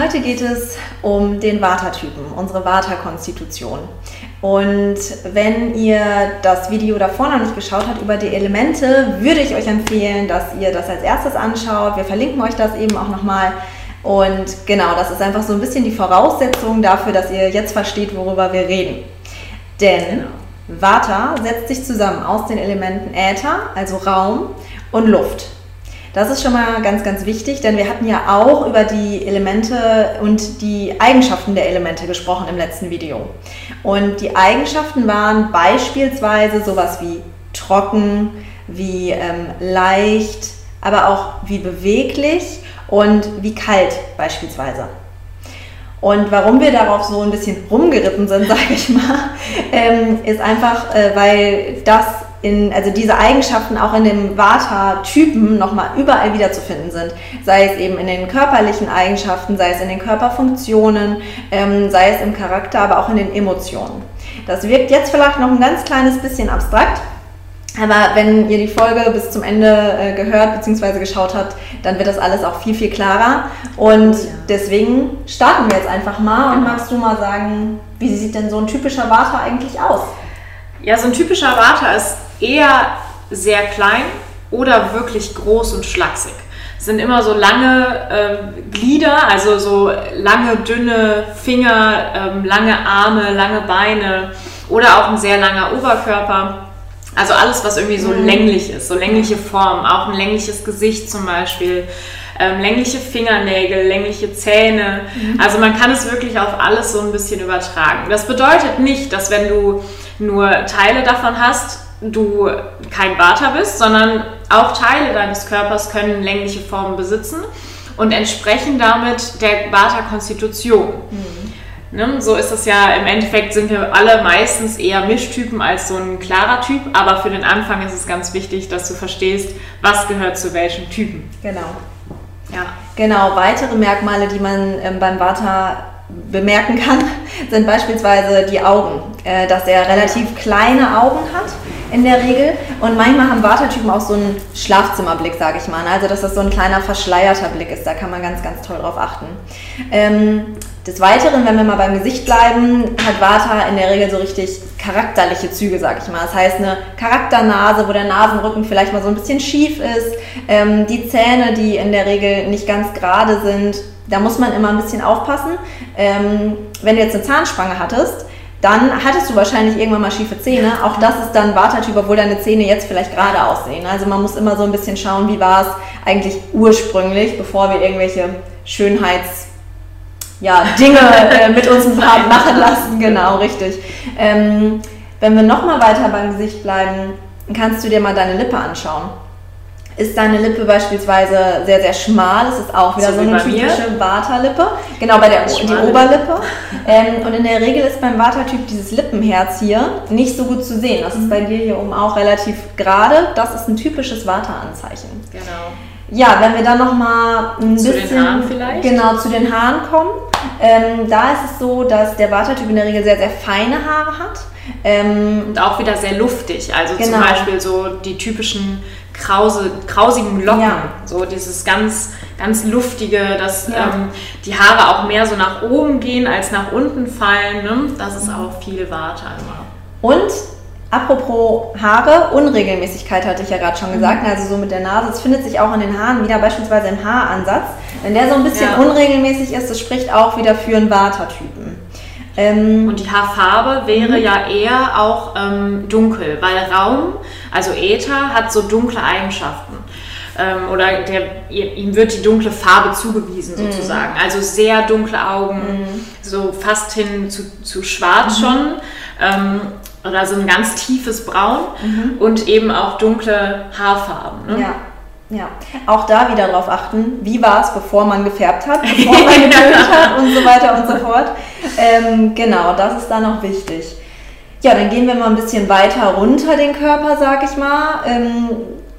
Heute geht es um den Vata-Typen, unsere Vata-Konstitution. Und wenn ihr das Video davor noch nicht geschaut habt über die Elemente, würde ich euch empfehlen, dass ihr das als erstes anschaut. Wir verlinken euch das eben auch nochmal. Und genau, das ist einfach so ein bisschen die Voraussetzung dafür, dass ihr jetzt versteht, worüber wir reden. Denn Vata setzt sich zusammen aus den Elementen Äther, also Raum, und Luft. Das ist schon mal ganz, ganz wichtig, denn wir hatten ja auch über die Elemente und die Eigenschaften der Elemente gesprochen im letzten Video. Und die Eigenschaften waren beispielsweise sowas wie trocken, wie ähm, leicht, aber auch wie beweglich und wie kalt beispielsweise. Und warum wir darauf so ein bisschen rumgeritten sind, sage ich mal, ähm, ist einfach, äh, weil das in, also diese Eigenschaften auch in dem Vata-Typen nochmal überall wiederzufinden sind. Sei es eben in den körperlichen Eigenschaften, sei es in den Körperfunktionen, ähm, sei es im Charakter, aber auch in den Emotionen. Das wirkt jetzt vielleicht noch ein ganz kleines bisschen abstrakt, aber wenn ihr die Folge bis zum Ende äh, gehört bzw. geschaut habt, dann wird das alles auch viel, viel klarer. Und ja. deswegen starten wir jetzt einfach mal. Und magst du mal sagen, wie sieht denn so ein typischer Vata eigentlich aus? Ja, so ein typischer Vata ist eher sehr klein oder wirklich groß und schlaksig. Es sind immer so lange äh, Glieder, also so lange, dünne Finger, ähm, lange Arme, lange Beine oder auch ein sehr langer Oberkörper. Also alles, was irgendwie so mhm. länglich ist, so längliche Formen, auch ein längliches Gesicht zum Beispiel, ähm, längliche Fingernägel, längliche Zähne. Mhm. Also man kann es wirklich auf alles so ein bisschen übertragen. Das bedeutet nicht, dass wenn du nur Teile davon hast, du kein Vata bist, sondern auch Teile deines Körpers können längliche Formen besitzen und entsprechen damit der Vata-Konstitution. Mhm. Ne? So ist es ja, im Endeffekt sind wir alle meistens eher Mischtypen als so ein klarer Typ, aber für den Anfang ist es ganz wichtig, dass du verstehst, was gehört zu welchem Typen. Genau. Ja. Genau, weitere Merkmale, die man ähm, beim Vata bemerken kann, sind beispielsweise die Augen, äh, dass er relativ kleine Augen hat in der Regel und manchmal haben Wartetypen auch so einen Schlafzimmerblick, sage ich mal, also dass das so ein kleiner verschleierter Blick ist, da kann man ganz, ganz toll drauf achten. Ähm, des Weiteren, wenn wir mal beim Gesicht bleiben, hat Vata in der Regel so richtig charakterliche Züge, sag ich mal. Das heißt eine Charakternase, wo der Nasenrücken vielleicht mal so ein bisschen schief ist, ähm, die Zähne, die in der Regel nicht ganz gerade sind, da muss man immer ein bisschen aufpassen. Ähm, wenn du jetzt eine Zahnspange hattest, dann hattest du wahrscheinlich irgendwann mal schiefe Zähne. Auch das ist dann Wartertyp, obwohl deine Zähne jetzt vielleicht gerade aussehen. Also man muss immer so ein bisschen schauen, wie war es eigentlich ursprünglich, bevor wir irgendwelche Schönheits- ja, Dinge äh, mit uns machen lassen. Genau, richtig. Ähm, wenn wir nochmal weiter beim Gesicht bleiben, kannst du dir mal deine Lippe anschauen ist deine Lippe beispielsweise sehr, sehr schmal. Es ist auch wieder so, so eine typische Vata-Lippe. Genau, bei der die Oberlippe. Ähm, und in der Regel ist beim Vata-Typ dieses Lippenherz hier nicht so gut zu sehen. Das ist bei dir hier oben auch relativ gerade. Das ist ein typisches Vata-Anzeichen. Genau. Ja, wenn wir dann noch mal ein zu bisschen den Haaren vielleicht? genau zu den Haaren kommen, ähm, da ist es so, dass der Vata-Typ in der Regel sehr sehr feine Haare hat ähm, und auch wieder sehr luftig. Also genau. zum Beispiel so die typischen krause, krausigen Locken, ja. so dieses ganz, ganz luftige, dass ja. ähm, die Haare auch mehr so nach oben gehen als nach unten fallen. Ne? Das ist auch viel Warte immer. Und Apropos Haare, Unregelmäßigkeit hatte ich ja gerade schon gesagt, mhm. also so mit der Nase, es findet sich auch in den Haaren wieder, beispielsweise im Haaransatz. Wenn der so ein bisschen ja. unregelmäßig ist, das spricht auch wieder für einen Vata-Typen. Ähm, und die Haarfarbe wäre mhm. ja eher auch ähm, dunkel, weil Raum, also Äther, hat so dunkle Eigenschaften. Ähm, oder der, ihm wird die dunkle Farbe zugewiesen mhm. sozusagen. Mhm. Also sehr dunkle Augen, mhm. so fast hin zu, zu schwarz mhm. schon. Ähm, oder so ein ganz tiefes Braun mhm. und eben auch dunkle Haarfarben. Ne? Ja. Ja, auch da wieder darauf achten, wie war es, bevor man gefärbt hat, bevor man getönt hat und so weiter und so fort. Ähm, genau, das ist dann auch wichtig. ja, dann gehen wir mal ein bisschen weiter runter den Körper, sag ich mal. Ähm,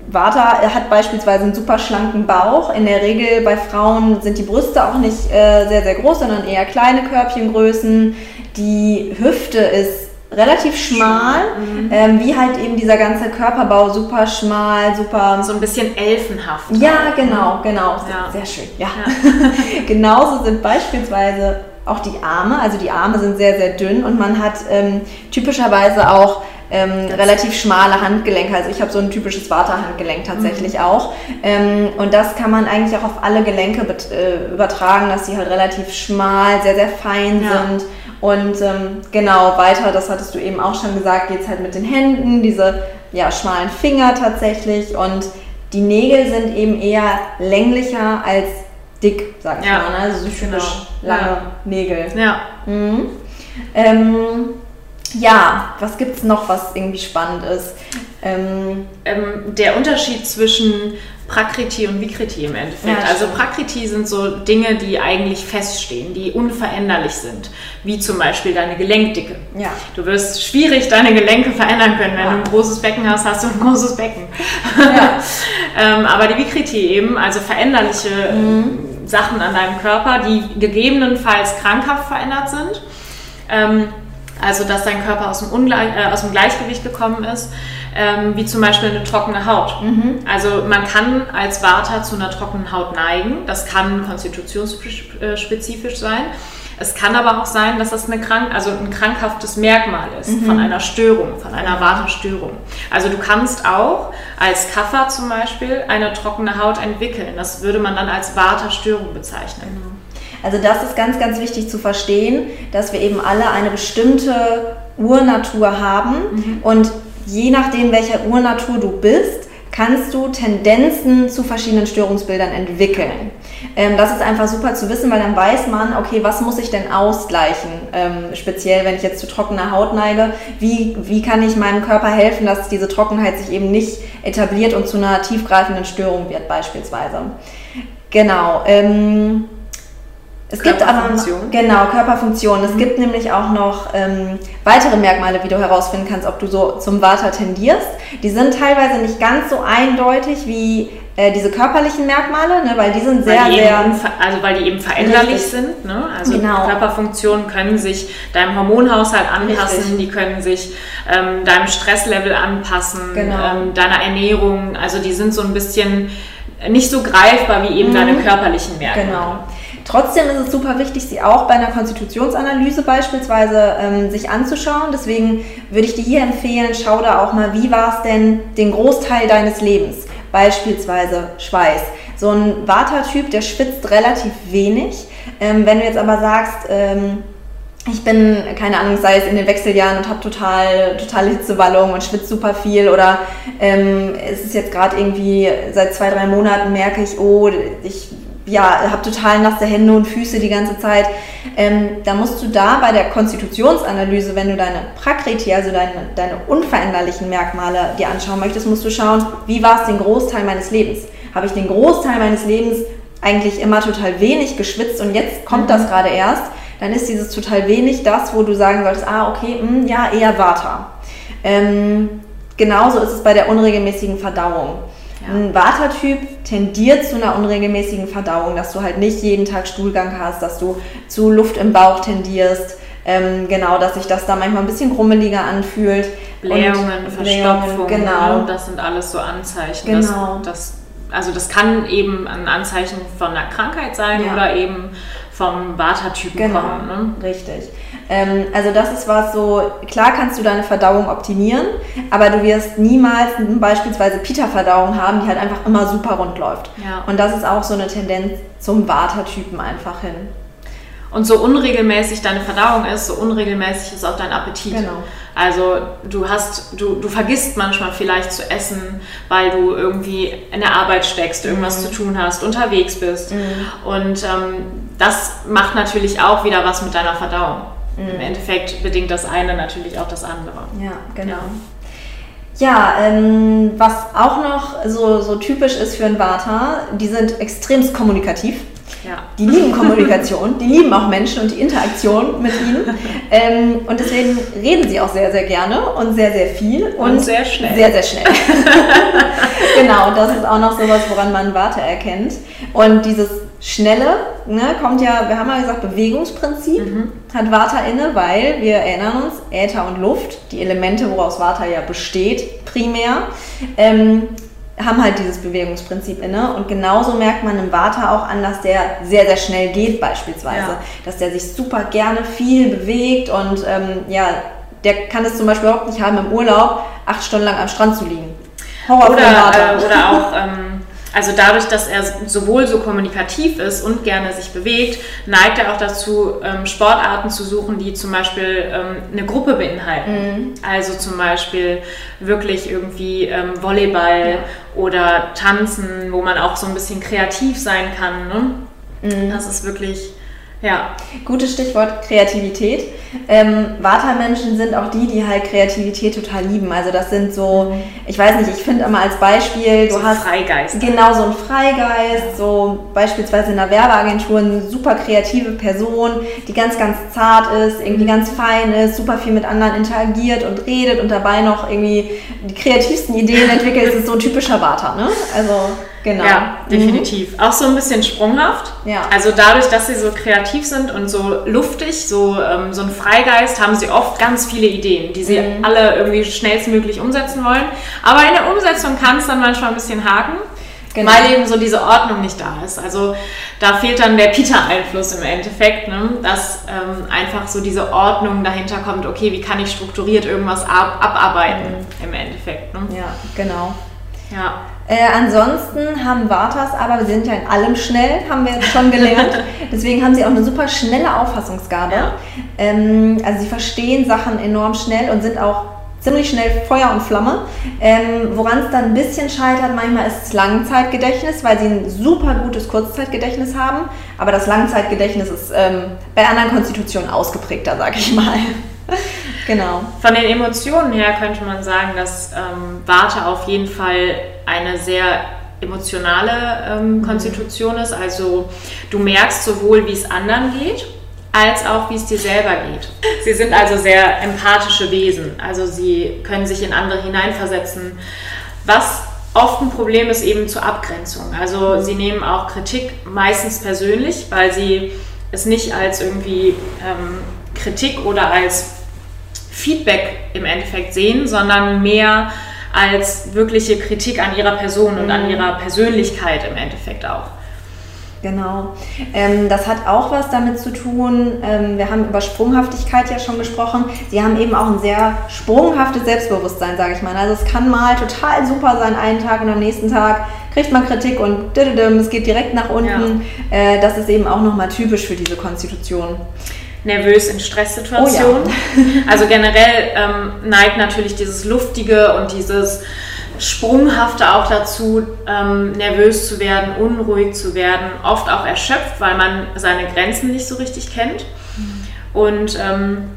Vata hat beispielsweise einen super schlanken Bauch. In der Regel bei Frauen sind die Brüste auch nicht äh, sehr, sehr groß, sondern eher kleine Körbchengrößen. Die Hüfte ist relativ schmal, mhm. ähm, wie halt eben dieser ganze Körperbau super schmal, super... So ein bisschen elfenhaft. Ja, genau, genau. Ja. Sehr schön, ja. ja. Genauso sind beispielsweise auch die Arme, also die Arme sind sehr, sehr dünn und man hat ähm, typischerweise auch ähm, relativ schmale Handgelenke. Also ich habe so ein typisches Vaterhandgelenk tatsächlich mhm. auch. Ähm, und das kann man eigentlich auch auf alle Gelenke äh, übertragen, dass sie halt relativ schmal, sehr, sehr fein ja. sind. Und ähm, genau, weiter, das hattest du eben auch schon gesagt, geht es halt mit den Händen, diese ja, schmalen Finger tatsächlich. Und die Nägel sind eben eher länglicher als dick, sag ich ja. mal. Ne? Also so typisch genau. lange ja. Nägel. Ja. Mhm. Ähm, ja, was gibt es noch, was irgendwie spannend ist? Ähm, ähm, der Unterschied zwischen Prakriti und Vikriti im Endeffekt. Ja, also Prakriti sind so Dinge, die eigentlich feststehen, die unveränderlich sind, wie zum Beispiel deine Gelenkdicke. Ja. Du wirst schwierig deine Gelenke verändern können. Wenn ja. du ein großes Becken hast, hast du ein großes Becken. Ähm, aber die Vikriti eben, also veränderliche mhm. Sachen an deinem Körper, die gegebenenfalls krankhaft verändert sind. Ähm, also dass dein Körper aus dem, Ungleich, äh, aus dem Gleichgewicht gekommen ist, ähm, wie zum Beispiel eine trockene Haut. Mhm. Also man kann als Vata zu einer trockenen Haut neigen, das kann konstitutionsspezifisch sein. Es kann aber auch sein, dass das eine krank, also ein krankhaftes Merkmal ist mhm. von einer Störung, von einer Vata-Störung. Also du kannst auch als Kaffer zum Beispiel eine trockene Haut entwickeln. Das würde man dann als Vata-Störung bezeichnen. Genau. Also das ist ganz, ganz wichtig zu verstehen, dass wir eben alle eine bestimmte Urnatur haben mhm. und je nachdem, welcher Urnatur du bist, kannst du Tendenzen zu verschiedenen Störungsbildern entwickeln. Ähm, das ist einfach super zu wissen, weil dann weiß man, okay, was muss ich denn ausgleichen? Ähm, speziell, wenn ich jetzt zu trockener Haut neige, wie, wie kann ich meinem Körper helfen, dass diese Trockenheit sich eben nicht etabliert und zu einer tiefgreifenden Störung wird beispielsweise. Genau. Ähm, es gibt aber noch, genau Körperfunktion. Es mhm. gibt nämlich auch noch ähm, weitere Merkmale, wie du herausfinden kannst, ob du so zum Vata tendierst. Die sind teilweise nicht ganz so eindeutig wie äh, diese körperlichen Merkmale, ne, weil die sind sehr, die sehr. Also weil die eben veränderlich richtig. sind. Ne? Also genau. Körperfunktionen können sich deinem Hormonhaushalt anpassen, richtig. die können sich ähm, deinem Stresslevel anpassen, genau. ähm, deiner Ernährung. Also die sind so ein bisschen nicht so greifbar wie eben mhm. deine körperlichen Merkmale. Genau. Trotzdem ist es super wichtig, sie auch bei einer Konstitutionsanalyse beispielsweise ähm, sich anzuschauen. Deswegen würde ich dir hier empfehlen, schau da auch mal, wie war es denn den Großteil deines Lebens? Beispielsweise Schweiß. So ein Vata-Typ, der schwitzt relativ wenig. Ähm, wenn du jetzt aber sagst, ähm, ich bin, keine Ahnung, sei es in den Wechseljahren und habe total, totale Hitzewallung und schwitze super viel oder ähm, es ist jetzt gerade irgendwie seit zwei, drei Monaten merke ich, oh, ich ja, habe total nasse Hände und Füße die ganze Zeit. Ähm, da musst du da bei der Konstitutionsanalyse, wenn du deine Prakriti, also deine, deine unveränderlichen Merkmale dir anschauen möchtest, musst du schauen, wie war es den Großteil meines Lebens? Habe ich den Großteil meines Lebens eigentlich immer total wenig geschwitzt und jetzt kommt mhm. das gerade erst? Dann ist dieses total wenig das, wo du sagen solltest, ah, okay, mh, hm, ja, eher Vata. Ähm, genauso ist es bei der unregelmäßigen Verdauung. Ja. Ein Vata-Typ tendiert zu einer unregelmäßigen Verdauung, dass du halt nicht jeden Tag Stuhlgang hast, dass du zu Luft im Bauch tendierst. Ähm, genau, dass sich das da manchmal ein bisschen grummeliger anfühlt. Blähungen, Verstopfung, genau. Ne? das sind alles so Anzeichen. Genau. Dass, dass, also das kann eben ein Anzeichen von einer Krankheit sein ja. oder eben vom Vata-Typen genau. kommen. Ne? Richtig. Ähm, also das ist was so, klar kannst du deine Verdauung optimieren, aber du wirst niemals beispielsweise Pita-Verdauung haben, die halt einfach immer super rund läuft. Ja. Und das ist auch so eine Tendenz zum Vata-Typen einfach hin. Und so unregelmäßig deine Verdauung ist, so unregelmäßig ist auch dein Appetit. Genau. Also du hast, du, du vergisst manchmal vielleicht zu essen, weil du irgendwie in der Arbeit steckst, irgendwas mhm. zu tun hast, unterwegs bist. Mhm. Und ähm, das macht natürlich auch wieder was mit deiner Verdauung. Mhm. Im Endeffekt bedingt das eine natürlich auch das andere. Ja, genau. Ja, ähm, was auch noch so, so typisch ist für ein Vata, die sind extremst kommunikativ. Ja. Die lieben Kommunikation, die lieben auch Menschen und die Interaktion mit ihnen. Ähm, und deswegen reden sie auch sehr, sehr gerne und sehr, sehr viel. Und, und sehr schnell. Sehr, sehr schnell. genau, das ist auch noch sowas, woran man Warte erkennt. Und dieses Schnelle ne, kommt ja, wir haben ja gesagt, Bewegungsprinzip mhm. hat Vata inne, weil wir erinnern uns, Äther und Luft, die Elemente, woraus Vata ja besteht, primär, ähm, haben halt dieses Bewegungsprinzip inne. Und genauso merkt man im Vata auch an, dass der sehr, sehr schnell geht, beispielsweise. Ja. Dass der sich super gerne viel bewegt und ähm, ja, der kann es zum Beispiel überhaupt nicht haben, im Urlaub acht Stunden lang am Strand zu liegen. Horror oder, äh, oder auch. Ähm also dadurch, dass er sowohl so kommunikativ ist und gerne sich bewegt, neigt er auch dazu, ähm, Sportarten zu suchen, die zum Beispiel ähm, eine Gruppe beinhalten. Mhm. Also zum Beispiel wirklich irgendwie ähm, Volleyball ja. oder Tanzen, wo man auch so ein bisschen kreativ sein kann. Ne? Mhm. Das ist wirklich ja. Gutes Stichwort Kreativität. Ähm, Vata-Menschen sind auch die, die halt Kreativität total lieben. Also das sind so, ich weiß nicht, ich finde immer als Beispiel, du so hast Freigeist. Genau, so ein Freigeist, so beispielsweise in einer Werbeagentur eine super kreative Person, die ganz, ganz zart ist, irgendwie ganz fein ist, super viel mit anderen interagiert und redet und dabei noch irgendwie die kreativsten Ideen entwickelt. Das ist so ein typischer Vata, ne? Also Genau. Ja, mhm. definitiv. Mhm. Auch so ein bisschen sprunghaft. Ja. Also dadurch, dass sie so kreativ sind und so luftig, so, ähm, so ein Freigeist, haben sie oft ganz viele Ideen, die sie mhm. alle irgendwie schnellstmöglich umsetzen wollen. Aber in der Umsetzung kann es dann manchmal ein bisschen haken. Genau. Weil eben so diese Ordnung nicht da ist. Also da fehlt dann der Peter-Einfluss im Endeffekt, ne? dass ähm, einfach so diese Ordnung dahinter kommt, okay, wie kann ich strukturiert irgendwas ab abarbeiten mhm. im Endeffekt. Ne? Ja, genau. Ja. Äh, ansonsten haben Vatas aber, wir sind ja in allem schnell, haben wir jetzt schon gelernt. Deswegen haben sie auch eine super schnelle Auffassungsgabe. Ja. Ähm, also sie verstehen Sachen enorm schnell und sind auch ziemlich schnell Feuer und Flamme. Ähm, Woran es dann ein bisschen scheitert, manchmal ist das Langzeitgedächtnis, weil sie ein super gutes Kurzzeitgedächtnis haben. Aber das Langzeitgedächtnis ist ähm, bei anderen Konstitutionen ausgeprägter, sag ich mal. Genau. Von den Emotionen her könnte man sagen, dass ähm, Warte auf jeden Fall eine sehr emotionale ähm, mhm. Konstitution ist. Also du merkst sowohl, wie es anderen geht, als auch, wie es dir selber geht. Sie sind also sehr empathische Wesen. Also sie können sich in andere hineinversetzen. Was oft ein Problem ist eben zur Abgrenzung. Also sie nehmen auch Kritik meistens persönlich, weil sie es nicht als irgendwie ähm, Kritik oder als Feedback im Endeffekt sehen, sondern mehr als wirkliche Kritik an ihrer Person und an mhm. ihrer Persönlichkeit im Endeffekt auch. Genau. Ähm, das hat auch was damit zu tun. Ähm, wir haben über Sprunghaftigkeit ja schon gesprochen. Sie haben eben auch ein sehr sprunghaftes Selbstbewusstsein, sage ich mal. Also es kann mal total super sein einen Tag und am nächsten Tag kriegt man Kritik und es geht direkt nach unten. Ja. Äh, das ist eben auch nochmal typisch für diese Konstitution nervös in Stresssituationen. Oh ja. also generell ähm, neigt natürlich dieses Luftige und dieses Sprunghafte auch dazu, ähm, nervös zu werden, unruhig zu werden, oft auch erschöpft, weil man seine Grenzen nicht so richtig kennt. Und ähm,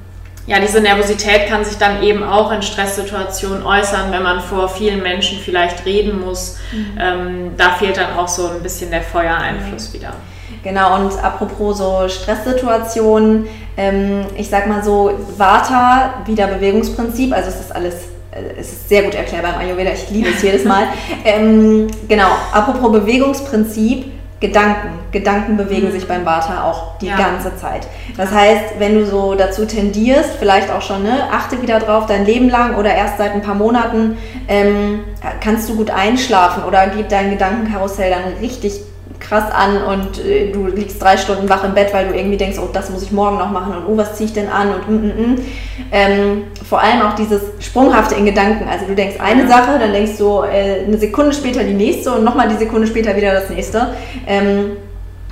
ja, diese Nervosität kann sich dann eben auch in Stresssituationen äußern, wenn man vor vielen Menschen vielleicht reden muss. Mhm. Ähm, da fehlt dann auch so ein bisschen der Feuereinfluss mhm. wieder. Genau, und apropos so Stresssituationen, ähm, ich sag mal so, Vata, wieder Bewegungsprinzip, also es ist alles, äh, es ist sehr gut erklärbar im Ayurveda, ich liebe es jedes Mal. Ähm, genau, apropos Bewegungsprinzip, Gedanken. Gedanken bewegen mhm. sich beim Vata auch die ja. ganze Zeit. Das heißt, wenn du so dazu tendierst, vielleicht auch schon, ne, achte wieder drauf, dein Leben lang oder erst seit ein paar Monaten, ähm, kannst du gut einschlafen oder geht dein Gedankenkarussell dann richtig krass an und äh, du liegst drei Stunden wach im Bett, weil du irgendwie denkst, oh, das muss ich morgen noch machen und oh, was ziehe ich denn an und mm, mm, mm. Ähm, vor allem auch dieses Sprunghafte in Gedanken. Also du denkst eine Sache, dann denkst du äh, eine Sekunde später die nächste und nochmal die Sekunde später wieder das nächste. Ähm,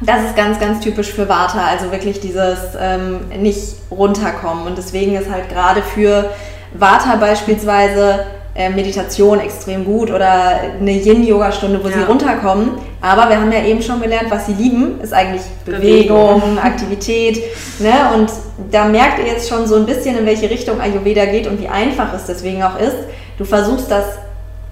das ist ganz, ganz typisch für Vata, also wirklich dieses ähm, nicht runterkommen. Und deswegen ist halt gerade für Vata beispielsweise Meditation extrem gut oder eine Yin-Yoga-Stunde, wo ja. sie runterkommen. Aber wir haben ja eben schon gelernt, was sie lieben, ist eigentlich Bewegung, Bewegung. Aktivität. Ne? Und da merkt ihr jetzt schon so ein bisschen, in welche Richtung Ayurveda geht und wie einfach es deswegen auch ist. Du versuchst das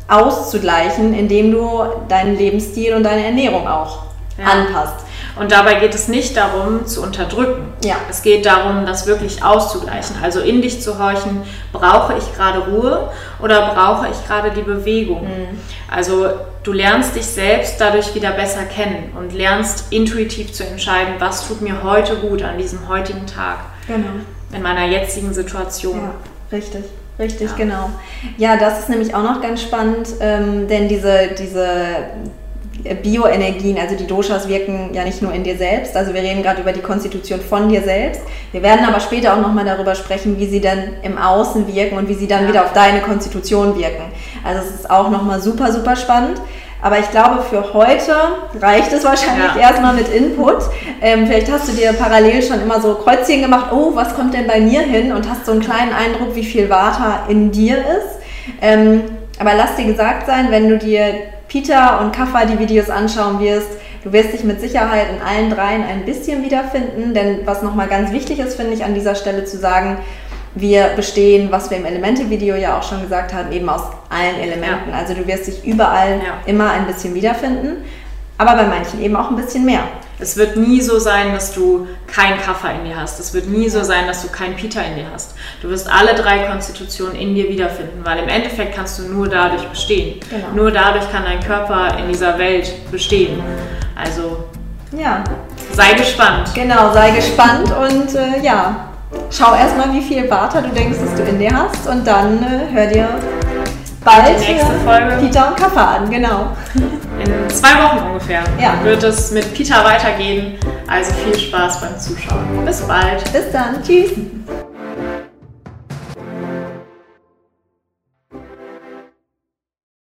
auszugleichen, indem du deinen Lebensstil und deine Ernährung auch ja. anpasst. Und dabei geht es nicht darum, zu unterdrücken. Ja. Es geht darum, das wirklich auszugleichen. Also in dich zu horchen, brauche ich gerade Ruhe oder brauche ich gerade die Bewegung? Mhm. Also du lernst dich selbst dadurch wieder besser kennen und lernst intuitiv zu entscheiden, was tut mir heute gut an diesem heutigen Tag. Genau. In meiner jetzigen Situation. Ja, richtig. Richtig, ja. genau. Ja, das ist nämlich auch noch ganz spannend, ähm, denn diese, diese Bioenergien, also die Doshas wirken ja nicht nur in dir selbst, also wir reden gerade über die Konstitution von dir selbst. Wir werden aber später auch nochmal darüber sprechen, wie sie dann im Außen wirken und wie sie dann wieder auf deine Konstitution wirken. Also es ist auch nochmal super, super spannend. Aber ich glaube, für heute reicht es wahrscheinlich ja. erstmal mit Input. Ähm, vielleicht hast du dir parallel schon immer so Kreuzchen gemacht, oh, was kommt denn bei mir hin? Und hast so einen kleinen Eindruck, wie viel Vata in dir ist. Ähm, aber lass dir gesagt sein, wenn du dir Peter und Kaffa die Videos anschauen wirst, du wirst dich mit Sicherheit in allen dreien ein bisschen wiederfinden. Denn was nochmal ganz wichtig ist, finde ich an dieser Stelle zu sagen, wir bestehen, was wir im Elemente-Video ja auch schon gesagt haben, eben aus allen Elementen. Ja. Also du wirst dich überall ja. immer ein bisschen wiederfinden, aber bei manchen eben auch ein bisschen mehr. Es wird nie so sein, dass du kein Kaffer in dir hast. Es wird nie so sein, dass du kein Peter in dir hast. Du wirst alle drei Konstitutionen in dir wiederfinden, weil im Endeffekt kannst du nur dadurch bestehen. Genau. Nur dadurch kann dein Körper in dieser Welt bestehen. Also ja. sei gespannt. Genau, sei gespannt und äh, ja, schau erstmal, wie viel Vata du denkst, dass du in dir hast und dann äh, hör dir bald die nächste Folge. Peter und Kaffer an, genau. In zwei Wochen ungefähr ja. wird es mit Peter weitergehen. Also viel Spaß beim Zuschauen. Bis bald. Bis dann. Tschüss.